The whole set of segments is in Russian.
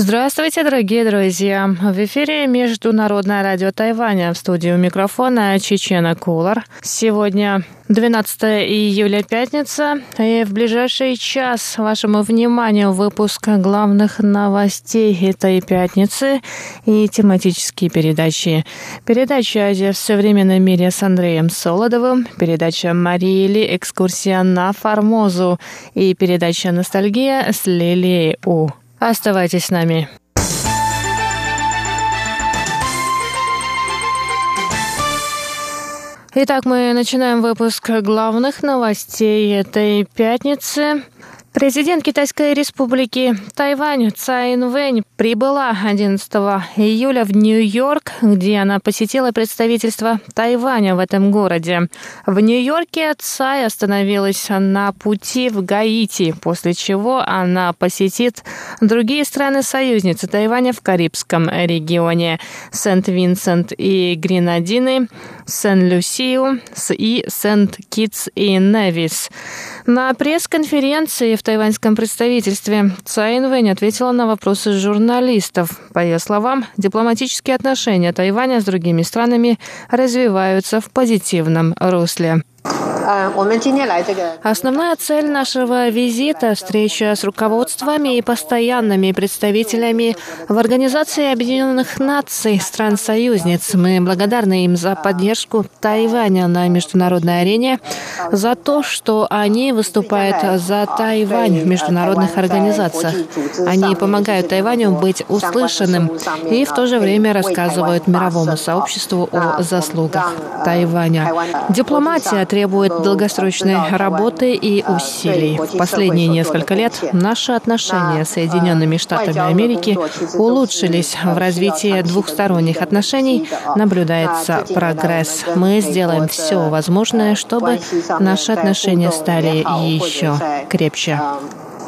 Здравствуйте, дорогие друзья! В эфире Международное радио Тайваня. В студию микрофона Чечена Кулар. Сегодня 12 июля, пятница, и в ближайший час вашему вниманию выпуск главных новостей этой пятницы и тематические передачи. Передача «Азия в современном мире» с Андреем Солодовым, передача «Марии Ли. Экскурсия на Формозу» и передача «Ностальгия» с Лилией У. Оставайтесь с нами. Итак, мы начинаем выпуск главных новостей этой пятницы. Президент Китайской республики Тайвань Цай Инвэнь прибыла 11 июля в Нью-Йорк, где она посетила представительство Тайваня в этом городе. В Нью-Йорке Цай остановилась на пути в Гаити, после чего она посетит другие страны-союзницы Тайваня в Карибском регионе – Сент-Винсент и Гренадины, Сен-Люсию и Сент-Китс и Невис. На пресс-конференции в тайваньском представительстве Цай Инвэнь ответила на вопросы журналистов. По ее словам, дипломатические отношения Тайваня с другими странами развиваются в позитивном русле. Основная цель нашего визита – встреча с руководствами и постоянными представителями в Организации Объединенных Наций стран-союзниц. Мы благодарны им за поддержку Тайваня на международной арене, за то, что они выступают за Тайвань в международных организациях. Они помогают Тайваню быть услышанным и в то же время рассказывают мировому сообществу о заслугах Тайваня. Дипломатия требует долгосрочной работы и усилий. В последние несколько лет наши отношения с Соединенными Штатами Америки улучшились. В развитии двухсторонних отношений наблюдается прогресс. Мы сделаем все возможное, чтобы наши отношения стали еще крепче.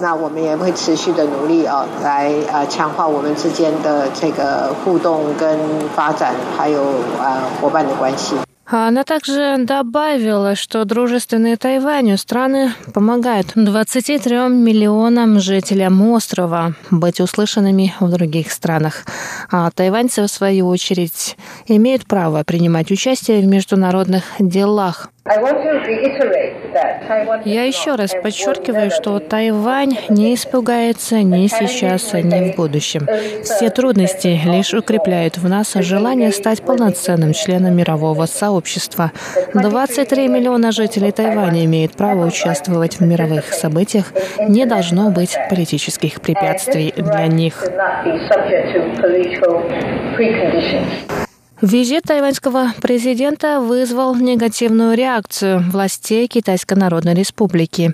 那我们也会持续的努力啊，来呃强化我们之间的这个互动跟发展，还有呃伙伴的关系。 Она также добавила, что дружественные Тайваню страны помогают 23 миллионам жителям острова быть услышанными в других странах. А тайваньцы, в свою очередь, имеют право принимать участие в международных делах. Я еще раз подчеркиваю, что Тайвань не испугается ни сейчас, ни в будущем. Все трудности лишь укрепляют в нас желание стать полноценным членом мирового сообщества. 23 миллиона жителей Тайваня имеют право участвовать в мировых событиях. Не должно быть политических препятствий для них. Визит тайваньского президента вызвал негативную реакцию властей Китайской Народной Республики.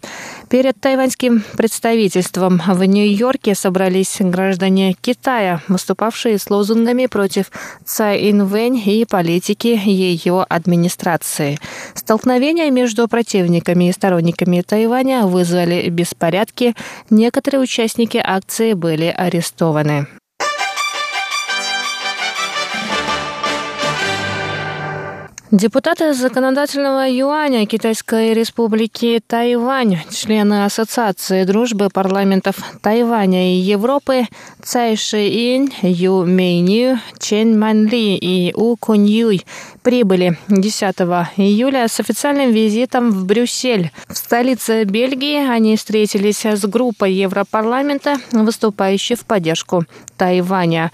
Перед тайваньским представительством в Нью-Йорке собрались граждане Китая, выступавшие с лозунгами против Цай Инвэнь и политики ее администрации. Столкновения между противниками и сторонниками Тайваня вызвали беспорядки. Некоторые участники акции были арестованы. Депутаты законодательного юаня Китайской республики Тайвань, члены Ассоциации дружбы парламентов Тайваня и Европы Цай Шиин, Ю Мейню, Чен Манли и У Куньюй прибыли 10 июля с официальным визитом в Брюссель. В столице Бельгии они встретились с группой Европарламента, выступающей в поддержку Тайваня.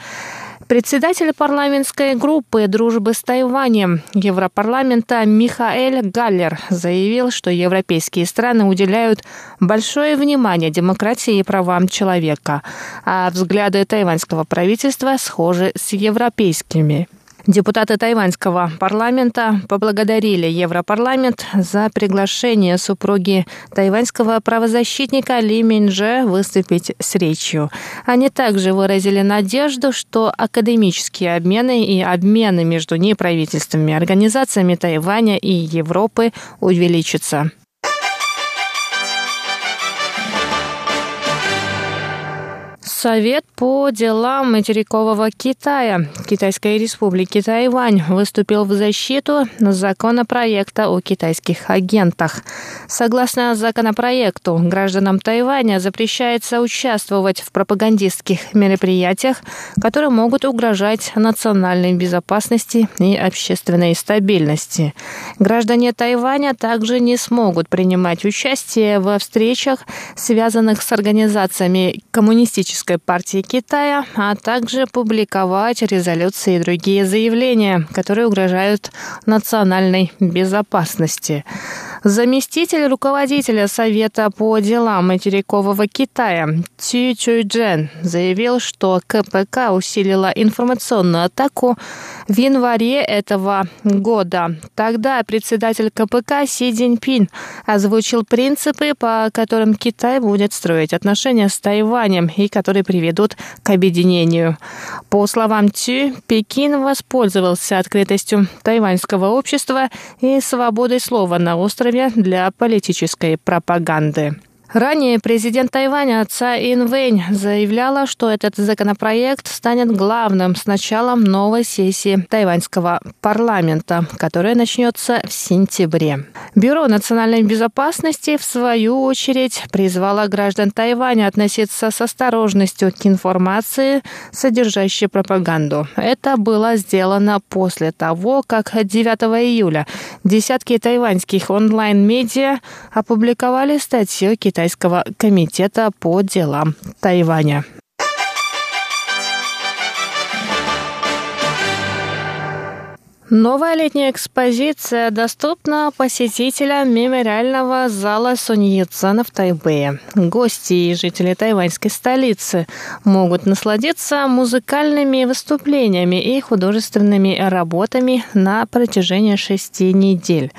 Председатель парламентской группы дружбы с Тайванем Европарламента Михаэль Галлер заявил, что европейские страны уделяют большое внимание демократии и правам человека, а взгляды тайваньского правительства схожи с европейскими. Депутаты тайваньского парламента поблагодарили Европарламент за приглашение супруги тайваньского правозащитника Ли Минже выступить с речью. Они также выразили надежду, что академические обмены и обмены между неправительственными организациями Тайваня и Европы увеличатся. Совет по делам материкового Китая Китайской республики Тайвань выступил в защиту законопроекта о китайских агентах. Согласно законопроекту, гражданам Тайваня запрещается участвовать в пропагандистских мероприятиях, которые могут угрожать национальной безопасности и общественной стабильности. Граждане Тайваня также не смогут принимать участие во встречах, связанных с организациями коммунистической партии Китая, а также публиковать резолюции и другие заявления, которые угрожают национальной безопасности. Заместитель руководителя Совета по делам материкового Китая Цю Чуйджен заявил, что КПК усилила информационную атаку в январе этого года. Тогда председатель КПК Си Цзиньпин озвучил принципы, по которым Китай будет строить отношения с Тайванем и которые приведут к объединению. По словам Цю, Пекин воспользовался открытостью тайваньского общества и свободой слова на острове для политической пропаганды. Ранее президент Тайваня Цай Инвэнь заявляла, что этот законопроект станет главным с началом новой сессии тайваньского парламента, которая начнется в сентябре. Бюро национальной безопасности, в свою очередь, призвало граждан Тайваня относиться с осторожностью к информации, содержащей пропаганду. Это было сделано после того, как 9 июля десятки тайваньских онлайн-медиа опубликовали статью Китая Китайского комитета по делам Тайваня. Новая летняя экспозиция доступна посетителям мемориального зала Суньяцена в Тайбэе. Гости и жители тайваньской столицы могут насладиться музыкальными выступлениями и художественными работами на протяжении шести недель.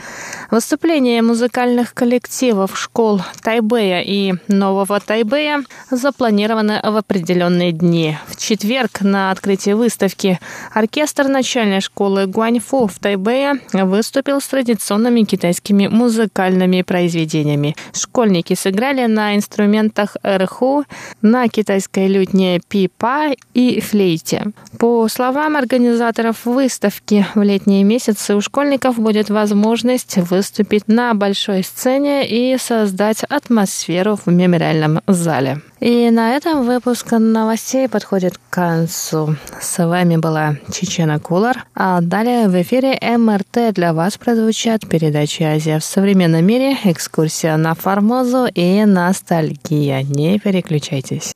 Выступления музыкальных коллективов школ Тайбэя и Нового Тайбэя запланированы в определенные дни. В четверг на открытии выставки оркестр начальной школы Гуань Фу в Тайбэе выступил с традиционными китайскими музыкальными произведениями. Школьники сыграли на инструментах эрху, на китайской лютне пипа и флейте. По словам организаторов выставки, в летние месяцы у школьников будет возможность выступить на большой сцене и создать атмосферу в мемориальном зале. И на этом выпуск новостей подходит к концу. С вами была Чечена Кулар, а далее в эфире МРТ для вас прозвучат передачи «Азия в современном мире», экскурсия на Формозу и ностальгия. Не переключайтесь.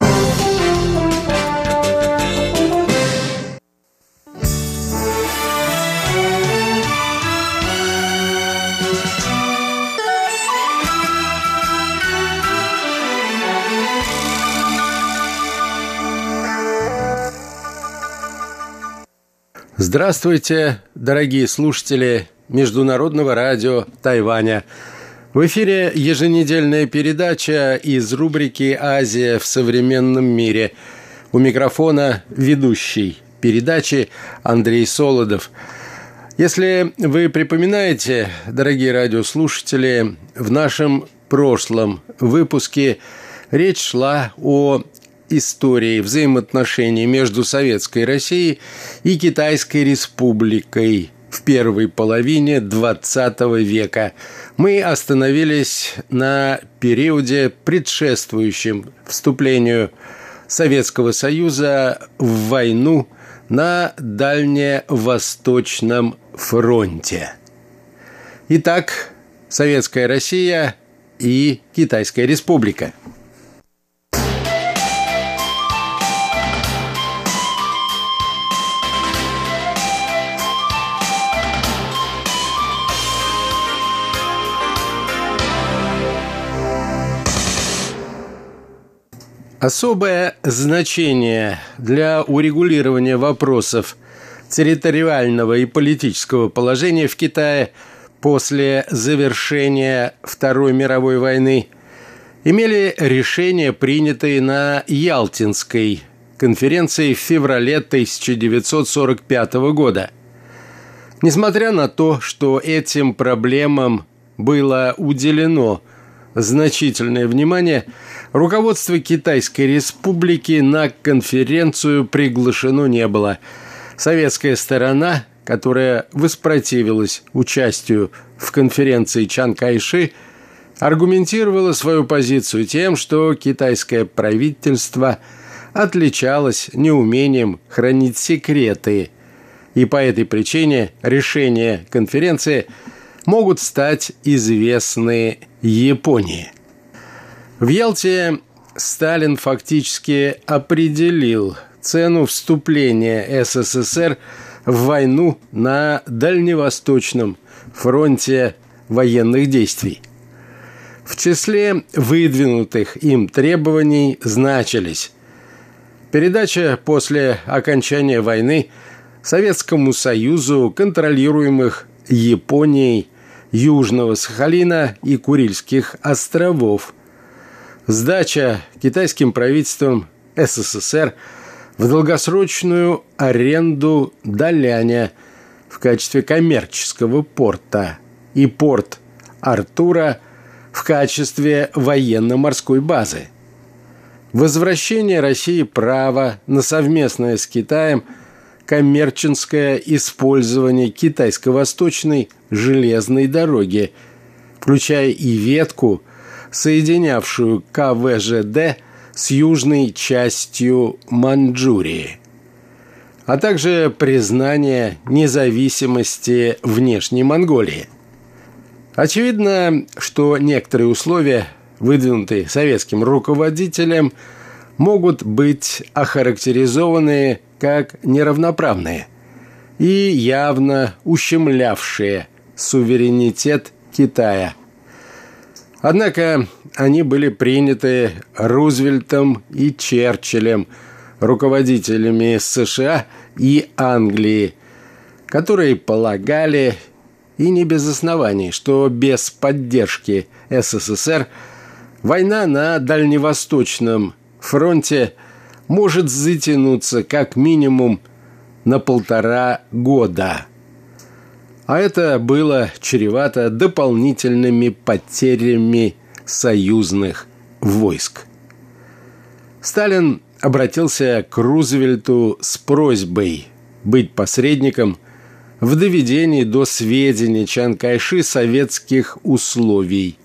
Здравствуйте, дорогие слушатели Международного радио Тайваня. В эфире еженедельная передача из рубрики «Азия в современном мире». У микрофона ведущий передачи Андрей Солодов. Если вы припоминаете, дорогие радиослушатели, в нашем прошлом выпуске речь шла о истории взаимоотношений между Советской Россией и Китайской Республикой в первой половине XX века. Мы остановились на периоде, предшествующем вступлению Советского Союза в войну на Дальневосточном фронте. Итак, Советская Россия и Китайская Республика – Особое значение для урегулирования вопросов территориального и политического положения в Китае после завершения Второй мировой войны имели решения, принятые на Ялтинской конференции в феврале 1945 года. Несмотря на то, что этим проблемам было уделено значительное внимание, руководство Китайской Республики на конференцию приглашено не было. Советская сторона, которая воспротивилась участию в конференции Чан Кайши, аргументировала свою позицию тем, что китайское правительство отличалось неумением хранить секреты, и по этой причине решения конференции могут стать известны Японии. В Ялте Сталин фактически определил цену вступления СССР в войну на Дальневосточном фронте военных действий. В числе выдвинутых им требований значились передача после окончания войны Советскому Союзу контролируемых Японией Южного Сахалина и Курильских островов, сдача китайским правительством СССР в долгосрочную аренду Даляня в качестве коммерческого порта и порт Артура – в качестве военно-морской базы. Возвращение России права на совместное с Китаем коммерческое использование китайско-восточной железной дороги, включая и ветку, соединявшую КВЖД с южной частью Манчжурии, а также признание независимости внешней Монголии – Очевидно, что некоторые условия, выдвинутые советским руководителем, могут быть охарактеризованы как неравноправные и явно ущемлявшие суверенитет Китая. Однако они были приняты Рузвельтом и Черчиллем, руководителями США и Англии, которые полагали и не без оснований, что без поддержки СССР война на Дальневосточном фронте может затянуться как минимум на полтора года. А это было чревато дополнительными потерями союзных войск. Сталин обратился к Рузвельту с просьбой быть посредником – в доведении до сведения Чан Кайши советских условий.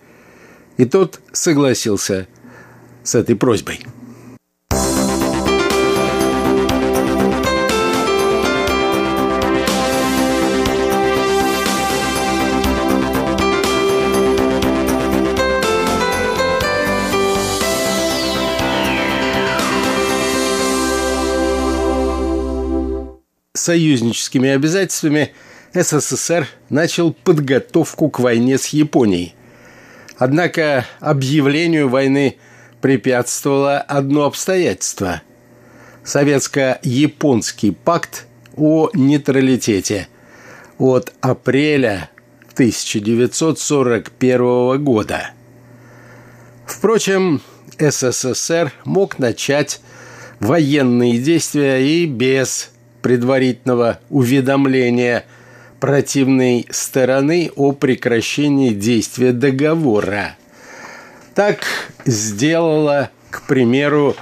И тот согласился с этой просьбой. Союзническими обязательствами СССР начал подготовку к войне с Японией. Однако объявлению войны препятствовало одно обстоятельство – советско-японский пакт о нейтралитете от апреля 1941 года. Впрочем, СССР мог начать военные действия и без предварительного уведомления противной стороны о прекращении действия договора. Так сделала, к примеру,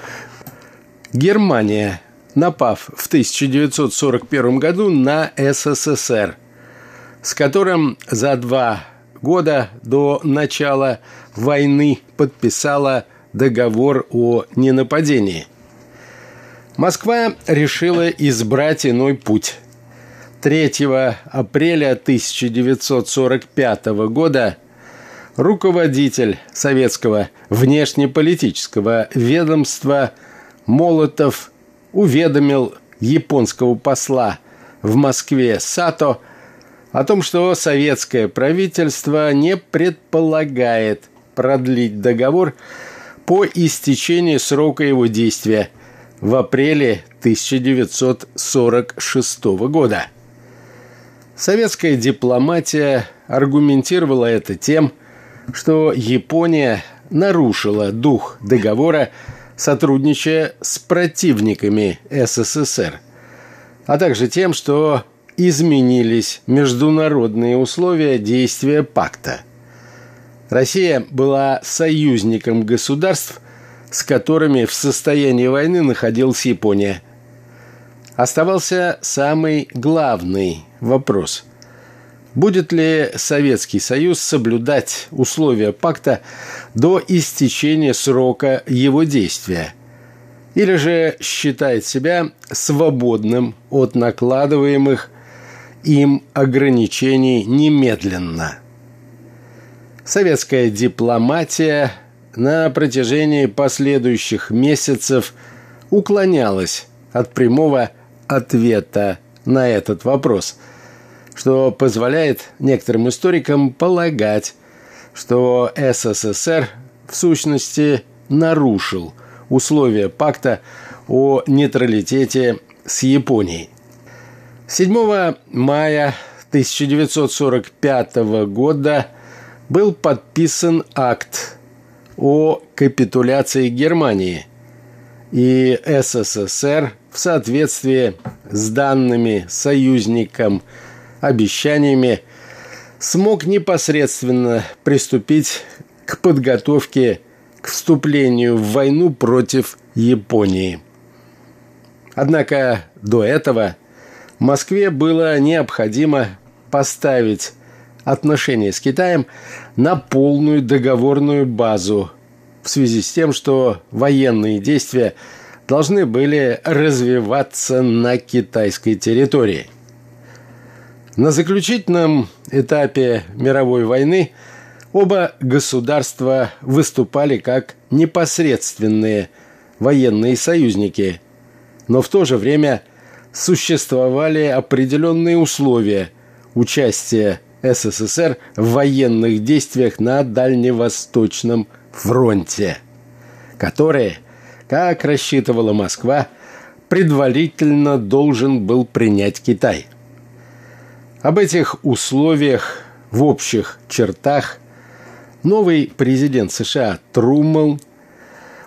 Германия, напав в 1941 году на СССР, с которым за два года до начала войны подписала договор о ненападении – Москва решила избрать иной путь. 3 апреля 1945 года руководитель советского внешнеполитического ведомства Молотов уведомил японского посла в Москве Сато о том, что советское правительство не предполагает продлить договор по истечении срока его действия – в апреле 1946 года. Советская дипломатия аргументировала это тем, что Япония нарушила дух договора, сотрудничая с противниками СССР, а также тем, что изменились международные условия действия пакта. Россия была союзником государств, с которыми в состоянии войны находилась Япония. Оставался самый главный вопрос. Будет ли Советский Союз соблюдать условия пакта до истечения срока его действия? Или же считает себя свободным от накладываемых им ограничений немедленно? Советская дипломатия на протяжении последующих месяцев уклонялась от прямого ответа на этот вопрос, что позволяет некоторым историкам полагать, что СССР в сущности нарушил условия пакта о нейтралитете с Японией. 7 мая 1945 года был подписан акт о капитуляции Германии, и СССР в соответствии с данными союзникам обещаниями смог непосредственно приступить к подготовке к вступлению в войну против Японии. Однако до этого Москве было необходимо поставить отношения с Китаем на полную договорную базу в связи с тем, что военные действия должны были развиваться на китайской территории. На заключительном этапе мировой войны оба государства выступали как непосредственные военные союзники, но в то же время существовали определенные условия участия СССР в военных действиях на Дальневосточном фронте, которые, как рассчитывала Москва, предварительно должен был принять Китай. Об этих условиях в общих чертах новый президент США Труммел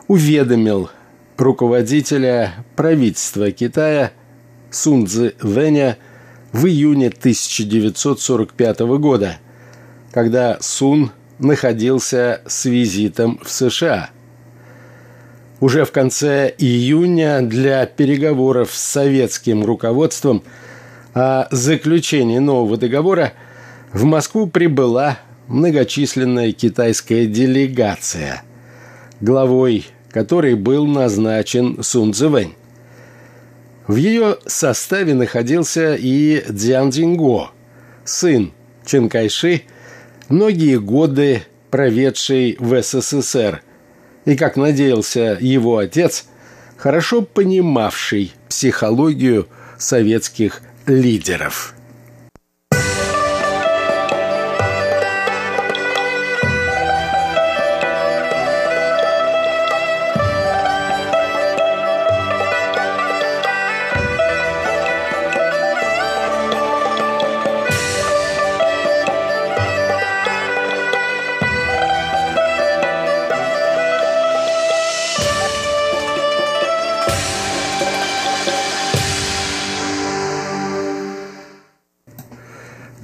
уведомил руководителя правительства Китая Сунцзы Вэня в июне 1945 года, когда Сун находился с визитом в США. Уже в конце июня для переговоров с советским руководством о заключении нового договора в Москву прибыла многочисленная китайская делегация, главой которой был назначен Сун Цзэвэнь. В ее составе находился и Дзян Цзиньго, сын Чен Кайши, многие годы проведший в СССР, и, как надеялся его отец, хорошо понимавший психологию советских лидеров.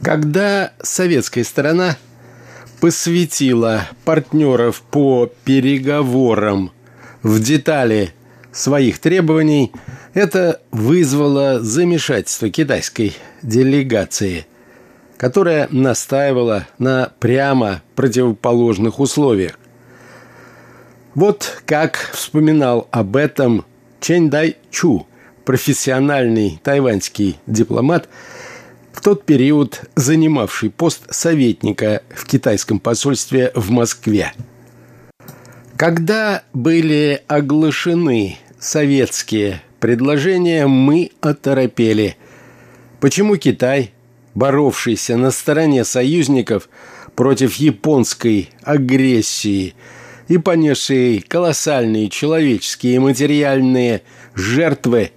Когда советская сторона посвятила партнеров по переговорам в детали своих требований, это вызвало замешательство китайской делегации, которая настаивала на прямо противоположных условиях. Вот как вспоминал об этом Чэнь Дай Чу, профессиональный тайваньский дипломат – в тот период занимавший пост советника в китайском посольстве в Москве. Когда были оглашены советские предложения, мы оторопели. Почему Китай, боровшийся на стороне союзников против японской агрессии и понесший колоссальные человеческие и материальные жертвы,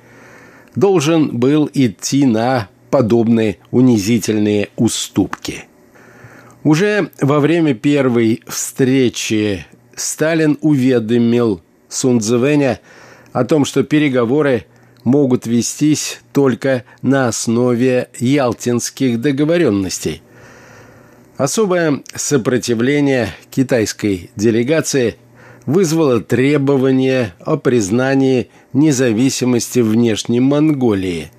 должен был идти на подобные унизительные уступки. Уже во время первой встречи Сталин уведомил Сунцзэвэня о том, что переговоры могут вестись только на основе ялтинских договоренностей. Особое сопротивление китайской делегации вызвало требование о признании независимости внешней Монголии,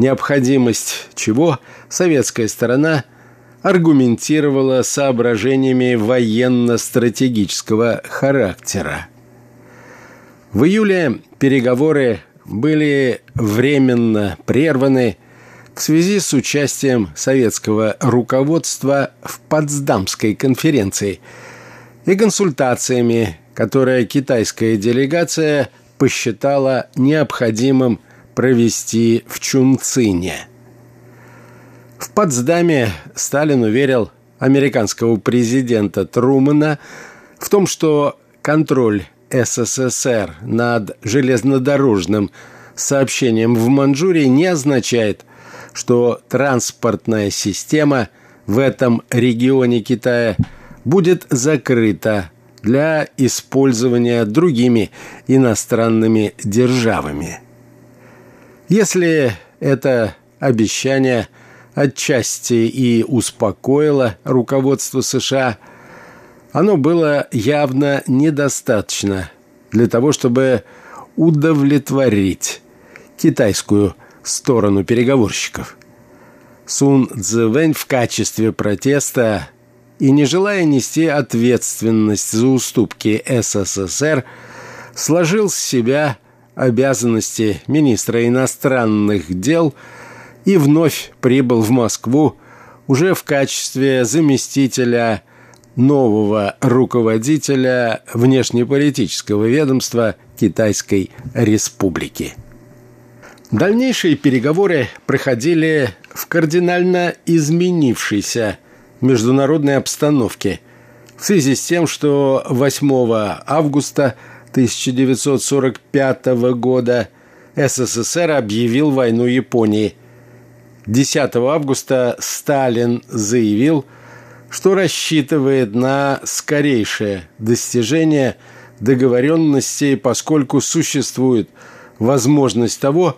необходимость чего советская сторона аргументировала соображениями военно-стратегического характера. В июле переговоры были временно прерваны в связи с участием советского руководства в Потсдамской конференции и консультациями, которые китайская делегация посчитала необходимым провести в Чунцине. В Потсдаме Сталин уверил американского президента Трумэна в том, что контроль СССР над железнодорожным сообщением в Манчжурии не означает, что транспортная система в этом регионе Китая будет закрыта для использования другими иностранными державами. Если это обещание отчасти и успокоило руководство США, оно было явно недостаточно для того, чтобы удовлетворить китайскую сторону переговорщиков. Сун Цзэвэнь в качестве протеста и не желая нести ответственность за уступки СССР, сложил с себя обязанности министра иностранных дел и вновь прибыл в Москву уже в качестве заместителя нового руководителя внешнеполитического ведомства Китайской Республики. Дальнейшие переговоры проходили в кардинально изменившейся международной обстановке в связи с тем, что 8 августа 1945 года СССР объявил войну Японии. 10 августа Сталин заявил, что рассчитывает на скорейшее достижение договоренности, поскольку существует возможность того,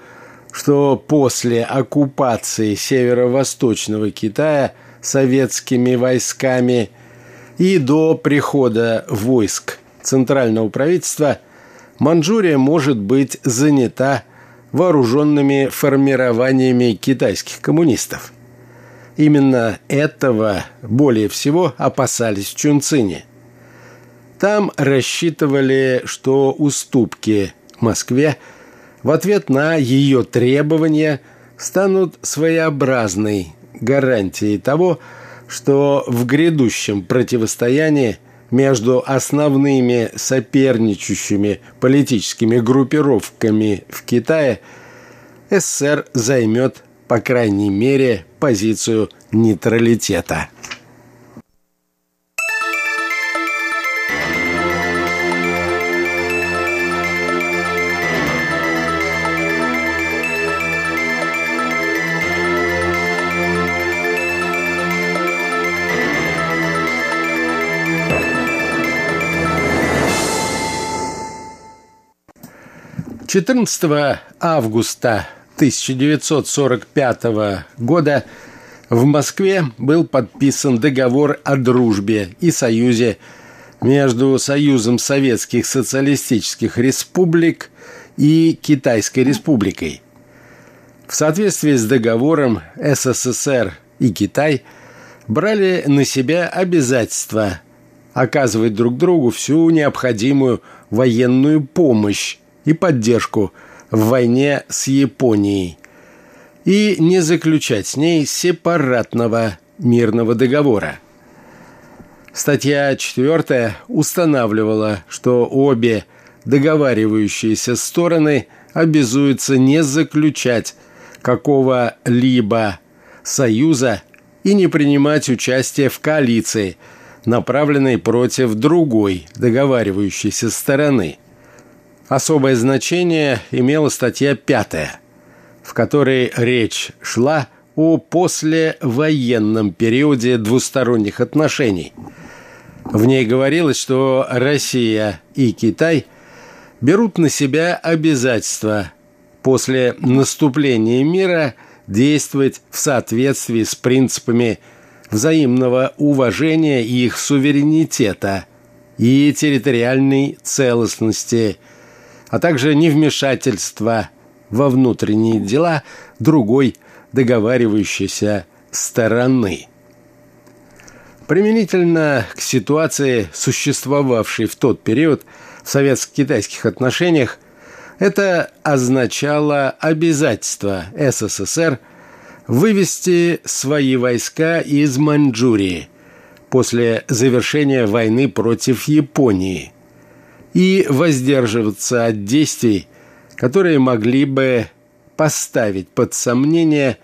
что после оккупации северо-восточного Китая советскими войсками и до прихода войск центрального правительства Манчжурия может быть занята вооруженными формированиями китайских коммунистов. Именно этого более всего опасались Чунцине. Там рассчитывали, что уступки Москве – в ответ на ее требования станут своеобразной гарантией того, что в грядущем противостоянии между основными соперничающими политическими группировками в Китае СССР займет, по крайней мере, позицию нейтралитета. 14 августа 1945 года в Москве был подписан договор о дружбе и союзе между Союзом Советских Социалистических Республик и Китайской Республикой. В соответствии с договором СССР и Китай брали на себя обязательство оказывать друг другу всю необходимую военную помощь и поддержку в войне с Японией и не заключать с ней сепаратного мирного договора. Статья 4 устанавливала, что обе договаривающиеся стороны обязуются не заключать какого-либо союза и не принимать участие в коалиции, направленной против другой договаривающейся стороны. Особое значение имела статья 5, в которой речь шла о послевоенном периоде двусторонних отношений. В ней говорилось, что Россия и Китай берут на себя обязательства после наступления мира действовать в соответствии с принципами взаимного уважения их суверенитета и территориальной целостности, а также невмешательства во внутренние дела другой договаривающейся стороны. Применительно к ситуации, существовавшей в тот период в советско-китайских отношениях, это означало обязательство СССР вывести свои войска из Маньчжурии после завершения войны против Японии и воздерживаться от действий, которые могли бы поставить под сомнение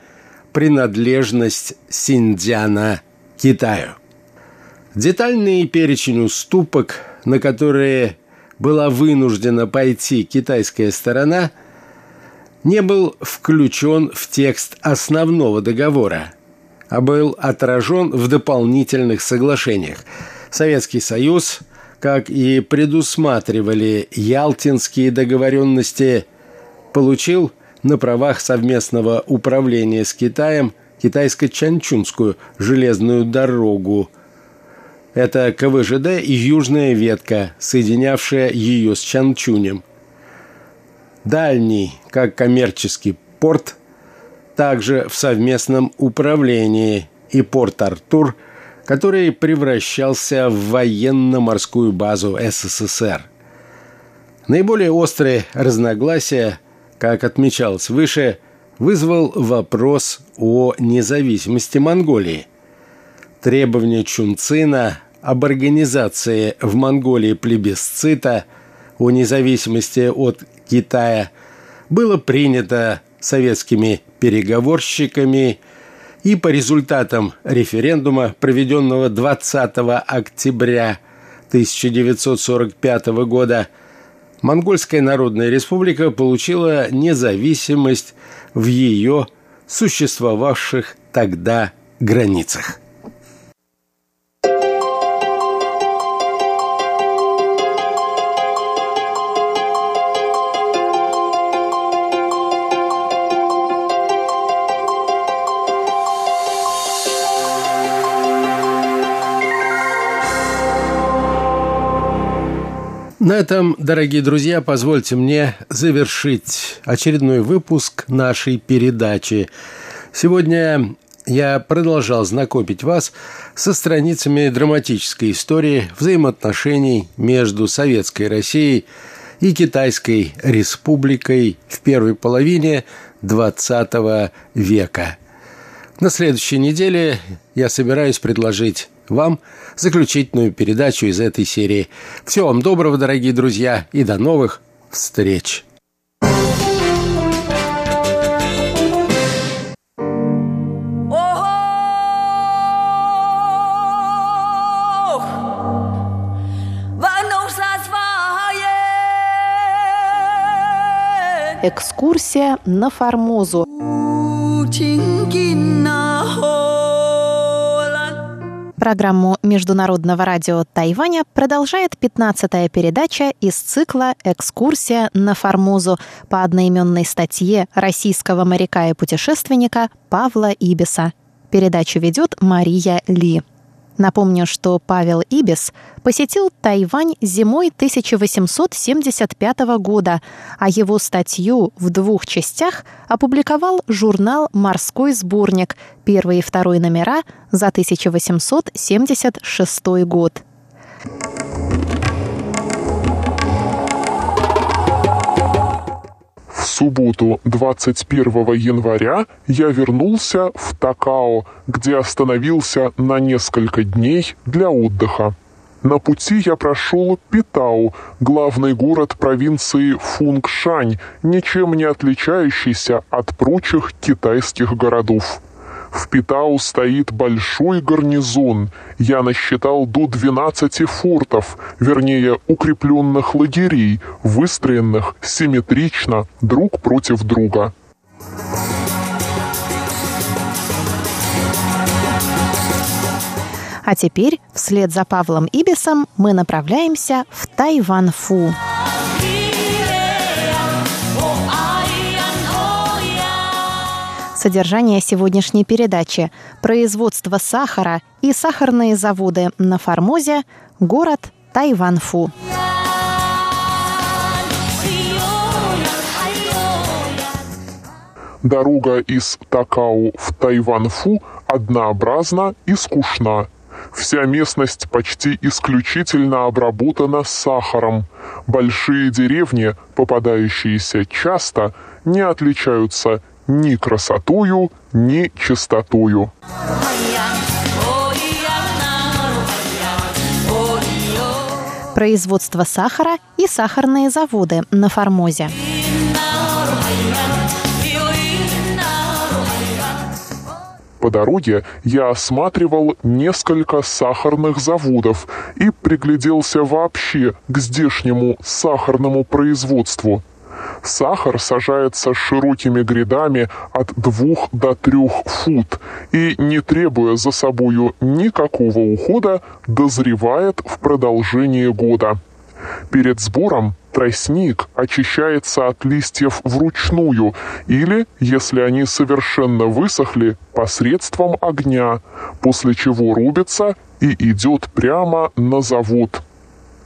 принадлежность Синьцзяна Китаю. Детальный перечень уступок, на которые была вынуждена пойти китайская сторона, не был включен в текст основного договора, а был отражен в дополнительных соглашениях. Советский Союз, как и предусматривали ялтинские договоренности, получил на правах совместного управления с Китаем китайско-чанчунскую железную дорогу – это КВЖД и южная ветка, соединявшая ее с Чанчунем. Дальний, как коммерческий порт, также в совместном управлении и порт Артур, который превращался в военно-морскую базу СССР. Наиболее острые разногласия, как отмечалось выше, вызвал вопрос о независимости Монголии. Требования Чунцина об организации в Монголии плебисцита о независимости от Китая было принято советскими переговорщиками и по результатам референдума, проведенного 20 октября 1945 года, Монгольская Народная Республика получила независимость в ее существовавших тогда границах. На этом, дорогие друзья, позвольте мне завершить очередной выпуск нашей передачи. Сегодня я продолжал знакомить вас со страницами драматической истории взаимоотношений между Советской Россией и Китайской Республикой в первой половине XX века. На следующей неделе я собираюсь предложить вам заключительную передачу из этой серии. Всего вам доброго, дорогие друзья, и до новых встреч! Экскурсия на Формозу. Программу Международного радио Тайваня продолжает 15-я передача из цикла «Экскурсия на Формозу» по одноименной статье российского моряка и путешественника Павла Ибиса. Передачу ведет Мария Ли. Напомню, что Павел Ибис посетил Тайвань зимой 1875 года, а его статью в двух частях опубликовал журнал «Морской сборник» первый и второй номера за 1876 год. В субботу 21 января я вернулся в Такао, где остановился на несколько дней для отдыха. На пути я прошел Питау, главный город провинции Фунгшань, ничем не отличающийся от прочих китайских городов. В Питау стоит большой гарнизон. Я насчитал до 12 фортов, вернее, укрепленных лагерей, выстроенных симметрично друг против друга. А теперь, вслед за Павлом Ибисом, мы направляемся в Тайванфу. Содержание сегодняшней передачи. Производство сахара и сахарные заводы на Формозе, город Тайванфу. Дорога из Такау в Тайванфу однообразна и скучна. Вся местность почти исключительно обработана сахаром. Большие деревни, попадающиеся часто, не отличаются ни красотою, ни чистотою. Производство сахара и сахарные заводы на Формозе. По дороге я осматривал несколько сахарных заводов и пригляделся вообще к здешнему сахарному производству. Сахар сажается широкими грядами от двух до трех фут и, не требуя за собою никакого ухода, дозревает в продолжении года. Перед сбором тростник очищается от листьев вручную или, если они совершенно высохли, посредством огня, после чего рубится и идет прямо на завод.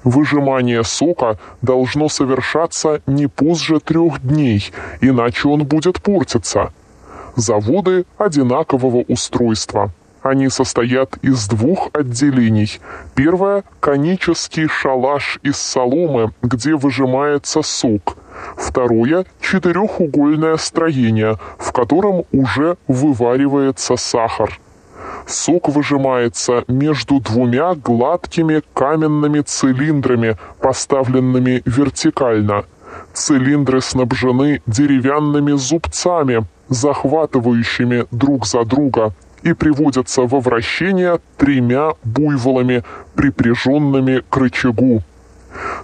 Выжимание сока должно совершаться не позже трех дней, иначе он будет портиться. Заводы одинакового устройства – они состоят из двух отделений. Первое – конический шалаш из соломы, где выжимается сок. Второе – четырехугольное строение, в котором уже вываривается сахар. Сок выжимается между двумя гладкими каменными цилиндрами, поставленными вертикально. Цилиндры снабжены деревянными зубцами, захватывающими друг за друга – и приводятся во вращение тремя буйволами, припряженными к рычагу.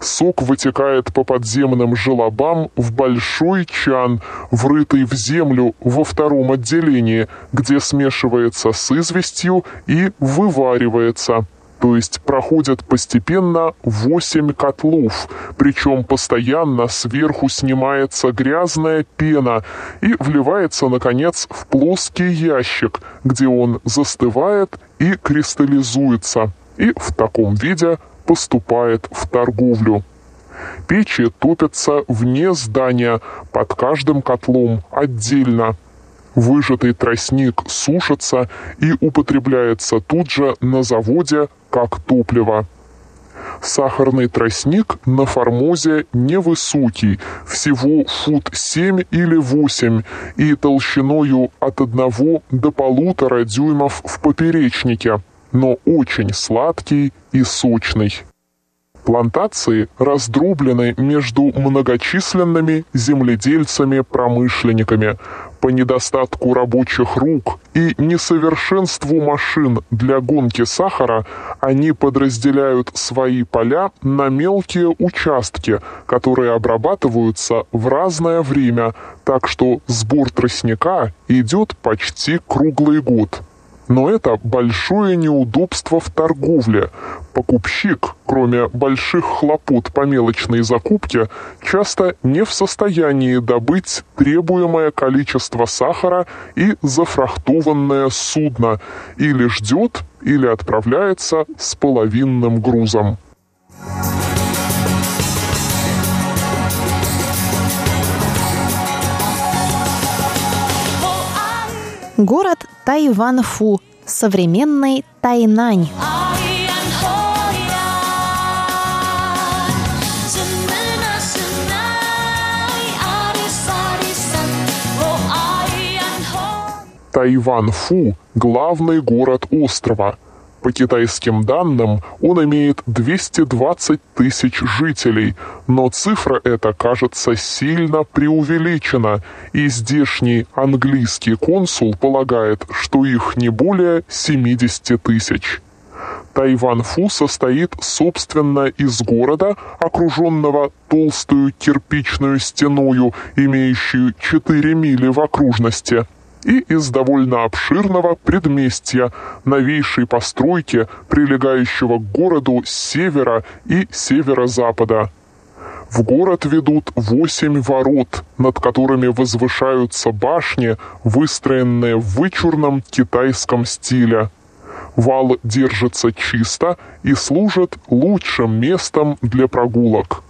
Сок вытекает по подземным желобам в большой чан, врытый в землю во втором отделении, где смешивается с известью и вываривается – то есть проходят постепенно 8 котлов, причем постоянно сверху снимается грязная пена и вливается, наконец, в плоский ящик, где он застывает и кристаллизуется, и в таком виде поступает в торговлю. Печи топятся вне здания, под каждым котлом отдельно – Выжатый тростник сушится и употребляется тут же на заводе как топливо. Сахарный тростник на Формозе невысокий, всего фут 7 или 8 и толщиною от 1 до полутора дюймов в поперечнике, но очень сладкий и сочный. Плантации раздроблены между многочисленными земледельцами-промышленниками. По недостатку рабочих рук и несовершенству машин для гонки сахара они подразделяют свои поля на мелкие участки, которые обрабатываются в разное время, так что сбор тростника идет почти круглый год. Но это большое неудобство в торговле. Покупщик, кроме больших хлопот по мелочной закупке, часто не в состоянии добыть требуемое количество сахара и зафрахтованное судно, или ждет, или отправляется с половинным грузом. Город Тайванфу, современный Тайнань. Тайванфу – главный город острова – по китайским данным, он имеет 220 тысяч жителей, но цифра эта кажется сильно преувеличена, и здешний английский консул полагает, что их не более 70 тысяч. Тайван-Фу состоит, собственно, из города, окруженного толстую кирпичную стеною, имеющую 4 мили в окружности – и из довольно обширного предместья, новейшей постройки, прилегающего к городу с севера и северо-запада. В город ведут восемь ворот, над которыми возвышаются башни, выстроенные в вычурном китайском стиле. Вал держится чисто и служит лучшим местом для прогулок.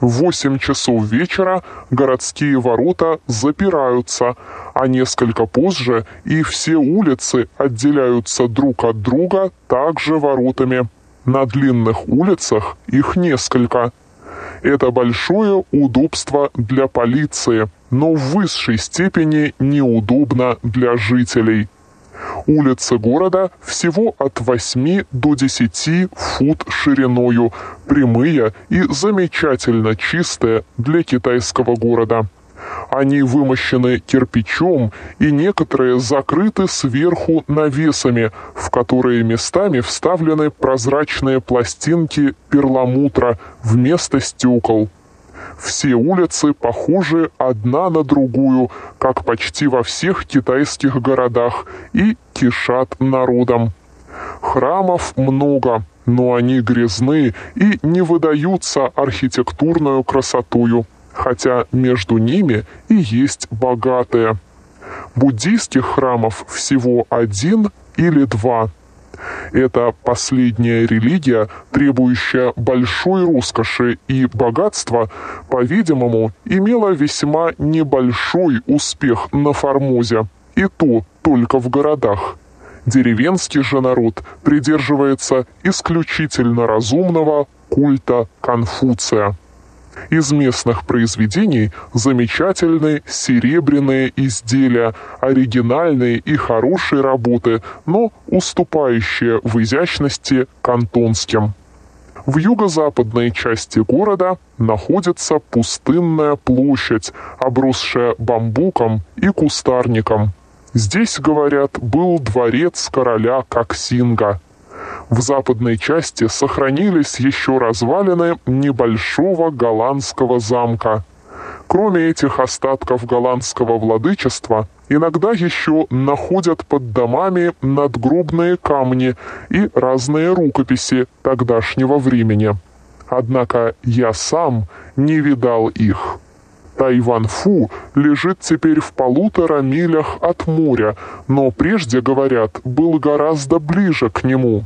В 8 часов вечера городские ворота запираются, а несколько позже и все улицы отделяются друг от друга также воротами. На длинных улицах их несколько – это большое удобство для полиции, но в высшей степени неудобно для жителей. Улицы города всего от 8 до 10 фут шириною, прямые и замечательно чистые для китайского города. Они вымощены кирпичом и некоторые закрыты сверху навесами, в которые местами вставлены прозрачные пластинки перламутра вместо стекол. Все улицы похожи одна на другую, как почти во всех китайских городах, и кишат народом. Храмов много, но они грязны и не выдаются архитектурную красотою хотя между ними и есть богатые. Буддийских храмов всего один или два. Это последняя религия, требующая большой роскоши и богатства, по-видимому, имела весьма небольшой успех на Формозе, и то только в городах. Деревенский же народ придерживается исключительно разумного культа Конфуция. Из местных произведений замечательные серебряные изделия, оригинальные и хорошие работы, но уступающие в изящности кантонским. В юго-западной части города находится пустынная площадь, обросшая бамбуком и кустарником. Здесь, говорят, был дворец короля Коксинга – в западной части сохранились еще развалины небольшого голландского замка. Кроме этих остатков голландского владычества, иногда еще находят под домами надгробные камни и разные рукописи тогдашнего времени. Однако я сам не видал их. Тайван-Фу лежит теперь в полутора милях от моря, но прежде, говорят, был гораздо ближе к нему.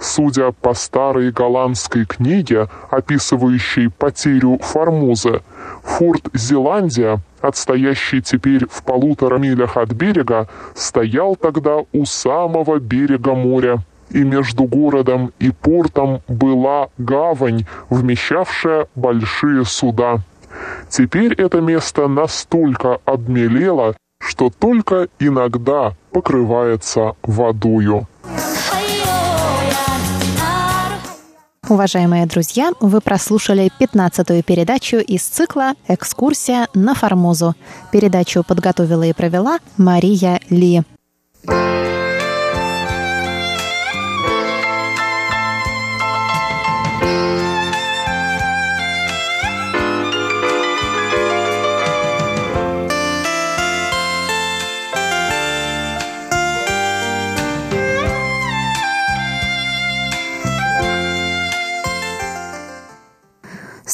Судя по старой голландской книге, описывающей потерю Формозы, форт Зеландия, отстоящий теперь в полутора милях от берега, стоял тогда у самого берега моря, и между городом и портом была гавань, вмещавшая большие суда. Теперь это место настолько обмелело, что только иногда покрывается водою. Уважаемые друзья, вы прослушали 15-ю передачу из цикла «Экскурсия на Формозу». Передачу подготовила и провела Мария Ли.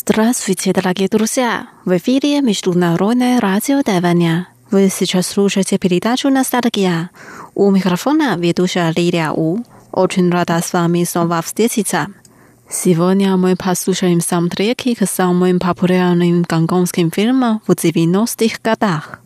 Здравствуйте, дорогие друзья! В эфире Международное радио Тайваня. Вы сейчас слушаете передачу «Ностальгия». У микрофона ведущая Лилия У. Очень рада с вами снова встретиться. Сегодня мы послушаем саундтреки к самым популярным гонконгским фильмам в 90-х годах.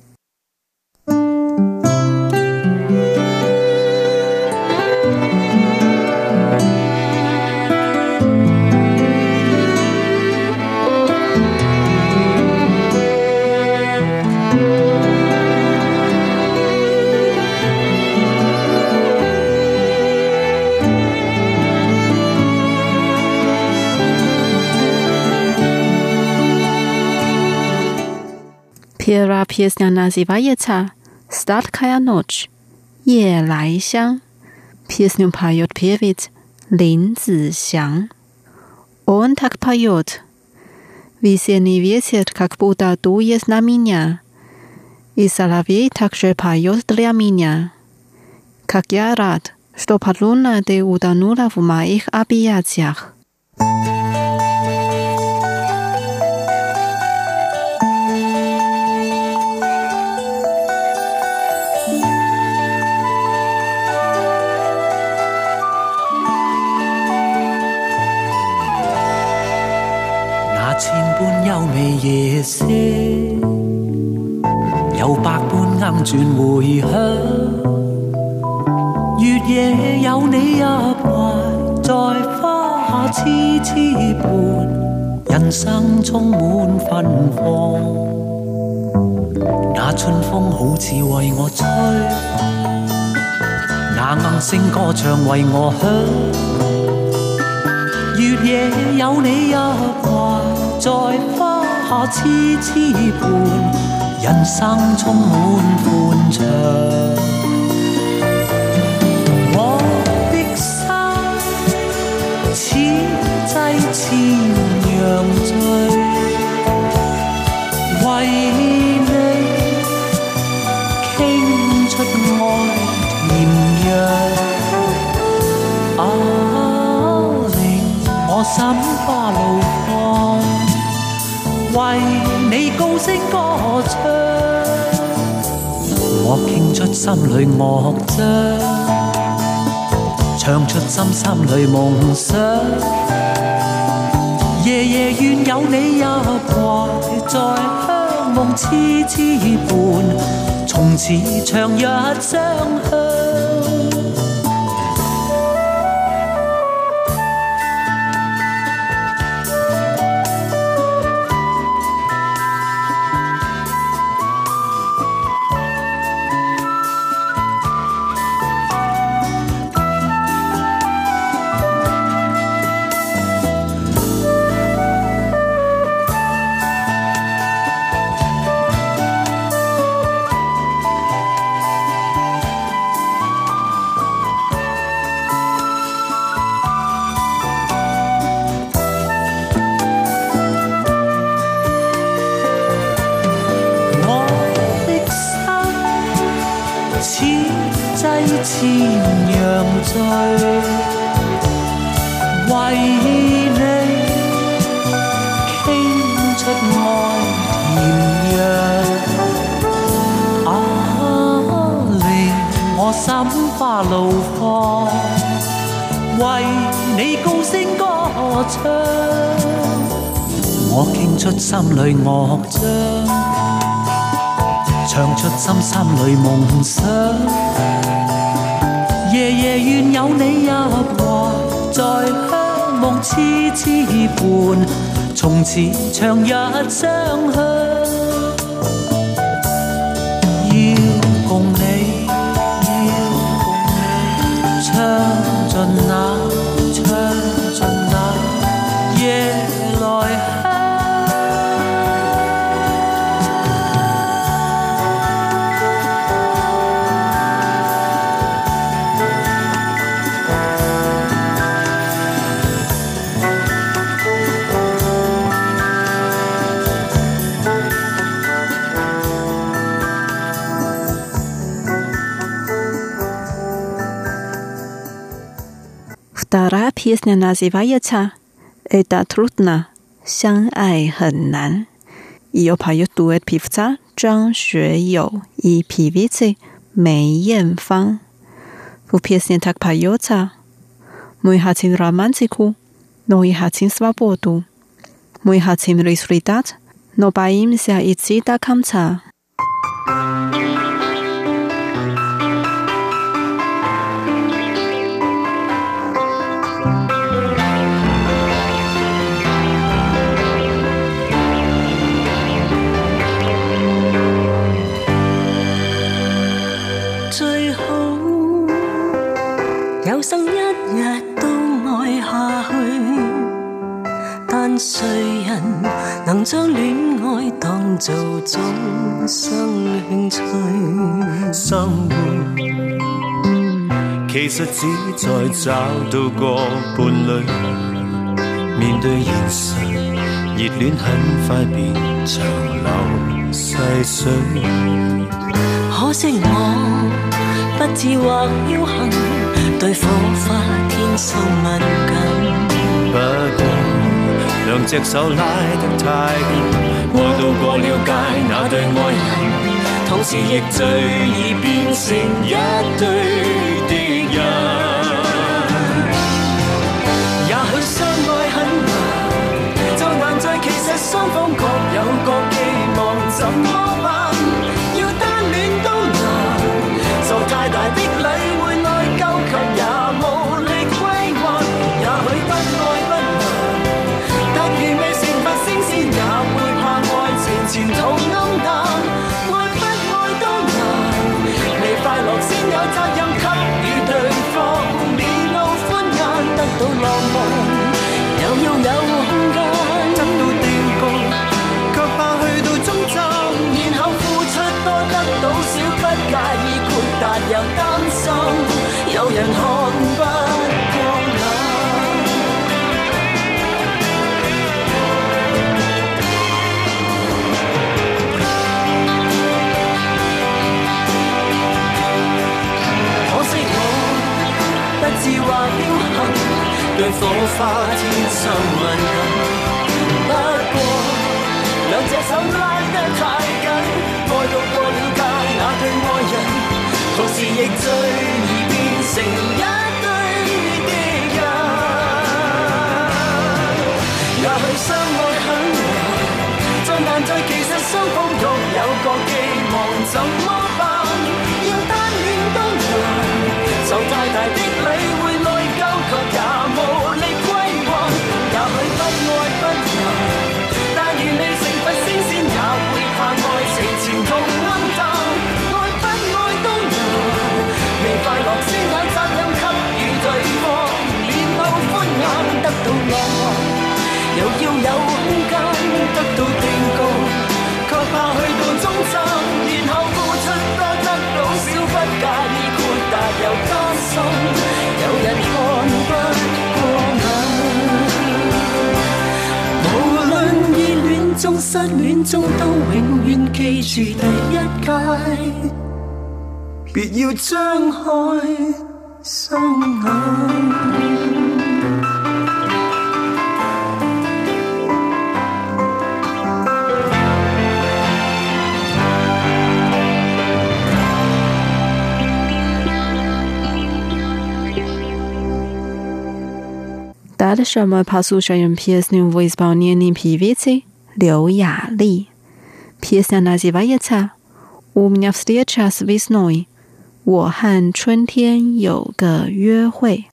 Первая песня называется «Сладкая ночь» – «Е Лай Сян». Песню поет певец Лин Цзян. Он так поет. Весенний ветер как будто дует на меня. И соловей также поет для меня. Как я рад, что Палуна ты утонула в моих объятиях. 你夜色，有百般驿转回响。月夜有你入怀，在花下痴痴伴，人生充满芬芳。那春风好似为我吹，那暗声歌唱为我响。月夜有你入怀，在花下痴痴伴，人生充满欢畅。我的心此际千样醉，为你倾出爱甜药。啊，令我心花怒放，为你高声歌唱。我倾出心里乐章，唱出心心里梦想。夜夜愿有你入怀，在香梦痴痴伴，从此长日相向。里乐章。唱出心心里夢想，夜夜願有你入懷，在香夢痴痴伴，從此長日相向。要共你，要共你，唱盡 песня называется «Это трудно, 相爱很难。Ее поет дуэт певца Чжан Шуэ Йоу и певица Мэй Йен Фан. В песне так поется «Мы хотим романтику, но и хотим свободу. Мы хотим результат, но боимся идти до конца». 生一日都爱下去，但谁人能将恋爱当做终生兴趣？生活其实只在找到个伴侣，面对现实，热恋很快变长流细水。可惜我不智或侥幸， 對火花天生敏感。不過兩隻手拉得太緊，愛到過了界那對愛人，同時亦最易變成一對敵人。也許相愛很難，就難在其實雙方各有有對火花天生敏感。不過兩隻手拉得太緊，愛到過了界，那對愛人，同時亦最易變成一對敵人。也許相愛很難，再難再其實雙方各有各寄望，怎麼到浪漫。又要有空間得到定告，卻怕去到終站，然後付出多得到少，不介意豁達又擔心，有人看不過眼。無論熱戀中、失戀中，都永遠記住第一屆，別要張開雙眼。Дальше мы послушаем песню в исполнении певицы Лю Яли. Песня называется «У меня встреча с весной». 我和春天有个约会。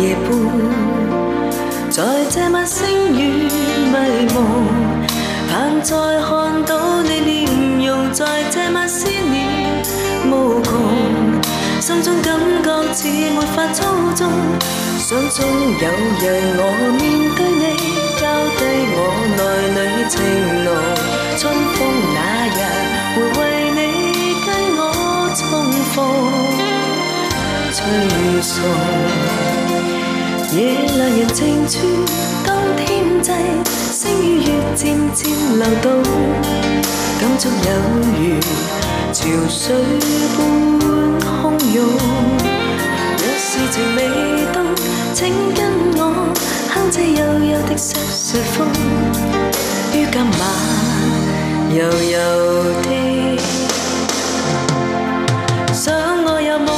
夜半，在這晚星雨迷蒙。盼再看到你臉容，在這晚思念無窮，心中感覺似沒法操縱，想中有人我面對你，交低我內裏情浓。春風那日會為你跟我重逢，吹送。夜阑人静处，当天际星与月渐渐流动，感触有如潮水般汹涌。若是情未到，请跟我哼这幽幽的瑟瑟风，于今晚悠悠的想我入梦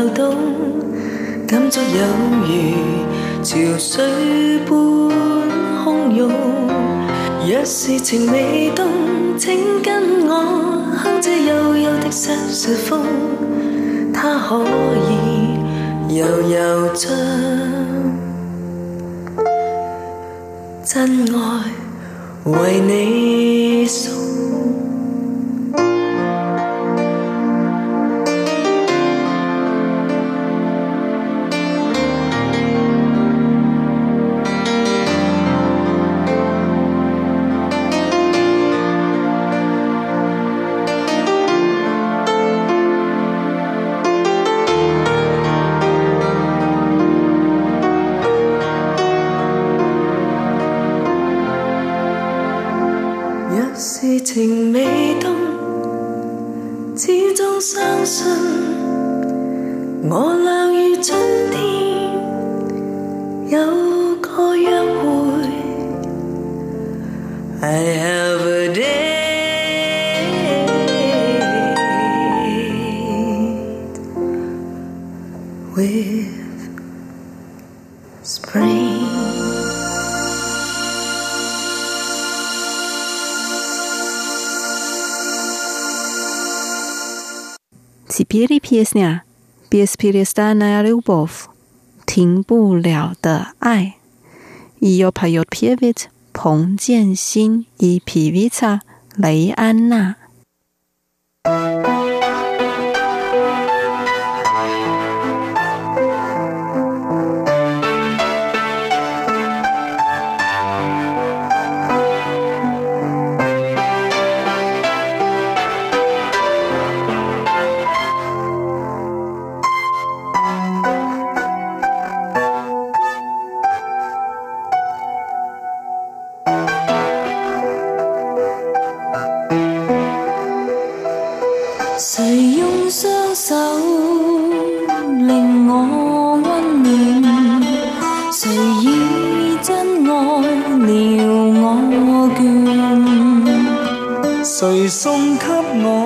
流动，感触有如潮水般汹涌。若是情未动，请跟我哼这幽幽的《西风》，它可以柔柔将真爱为你送。pisna bispiristana elubof 停不了的爱 il PAI O pivotprovita pivita 雷安娜誰用雙手令我溫暖？誰以真愛撩我倦？誰送給我？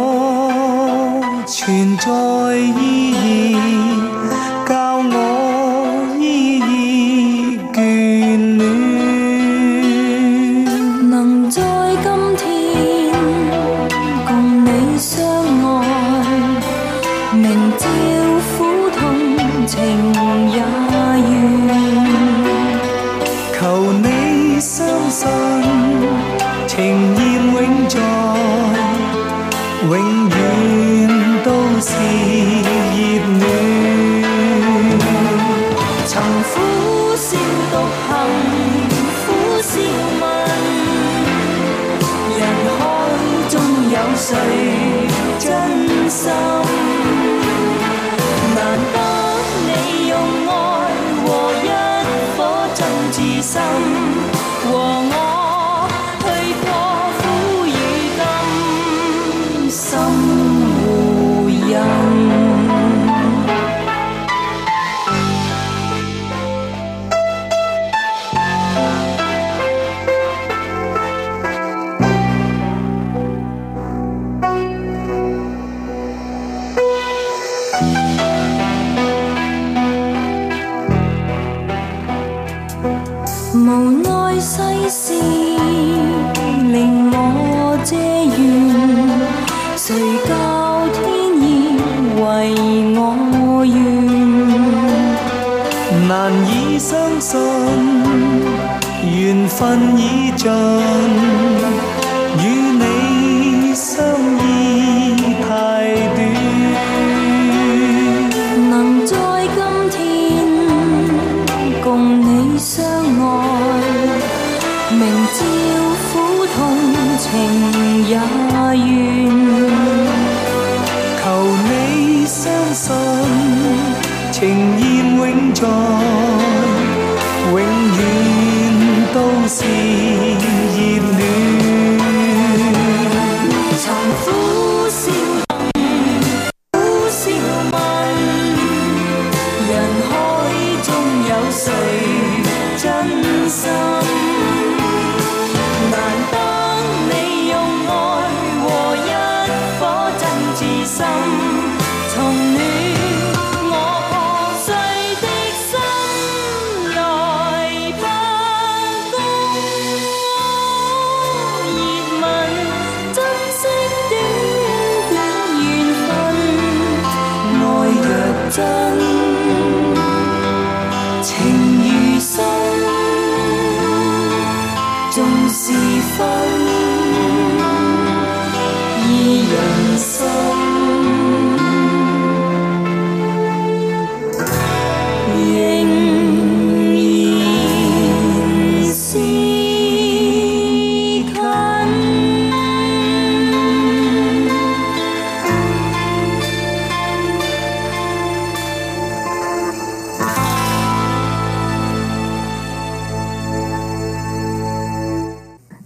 缘分已尽。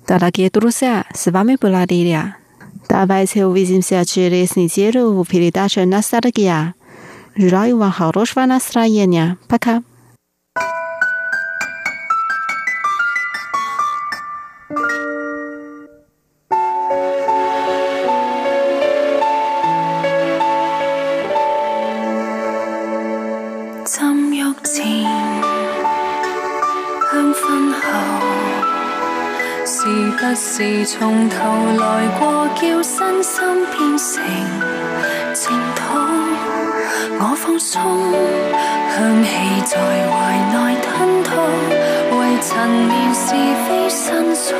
Дорогие друзья, с вами была Лилия. Давайте увидимся через неделю в передаче «Ностальгия». Желаю вам хорошего настроения. Пока. 从头来过，叫身心变成净土？我放松，香气在怀内吞吐，为陈年是非申诉，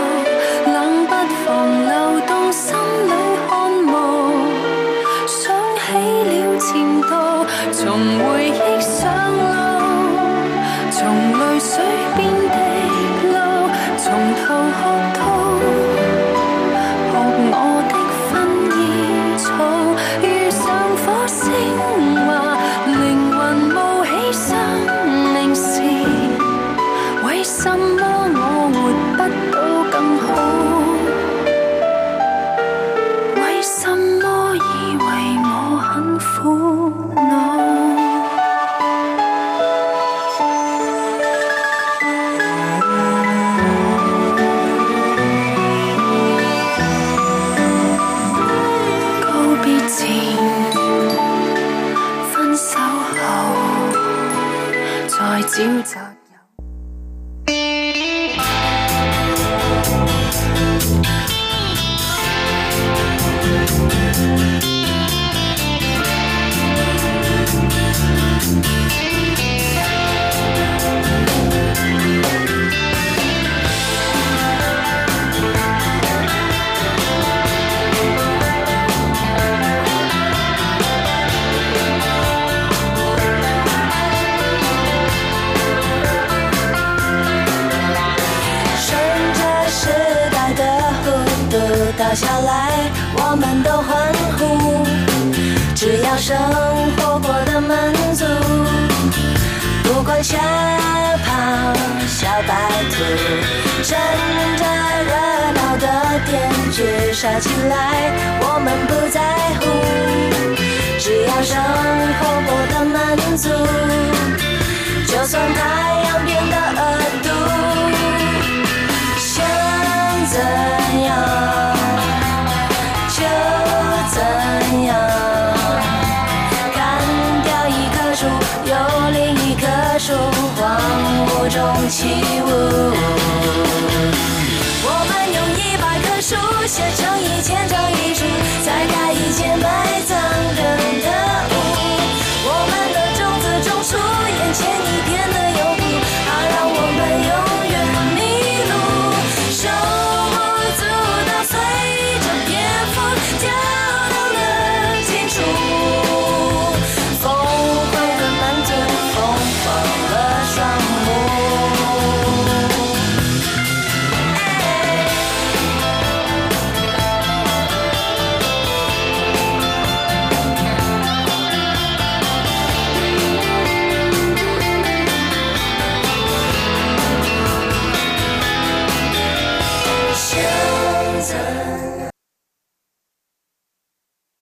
生活过得满足，不管小跑小白兔，趁着热闹的天，去耍起来，我们不在乎。只要生活过得满足，就算太阳变得恶起舞。我们用一百棵树写成一千张遗书，在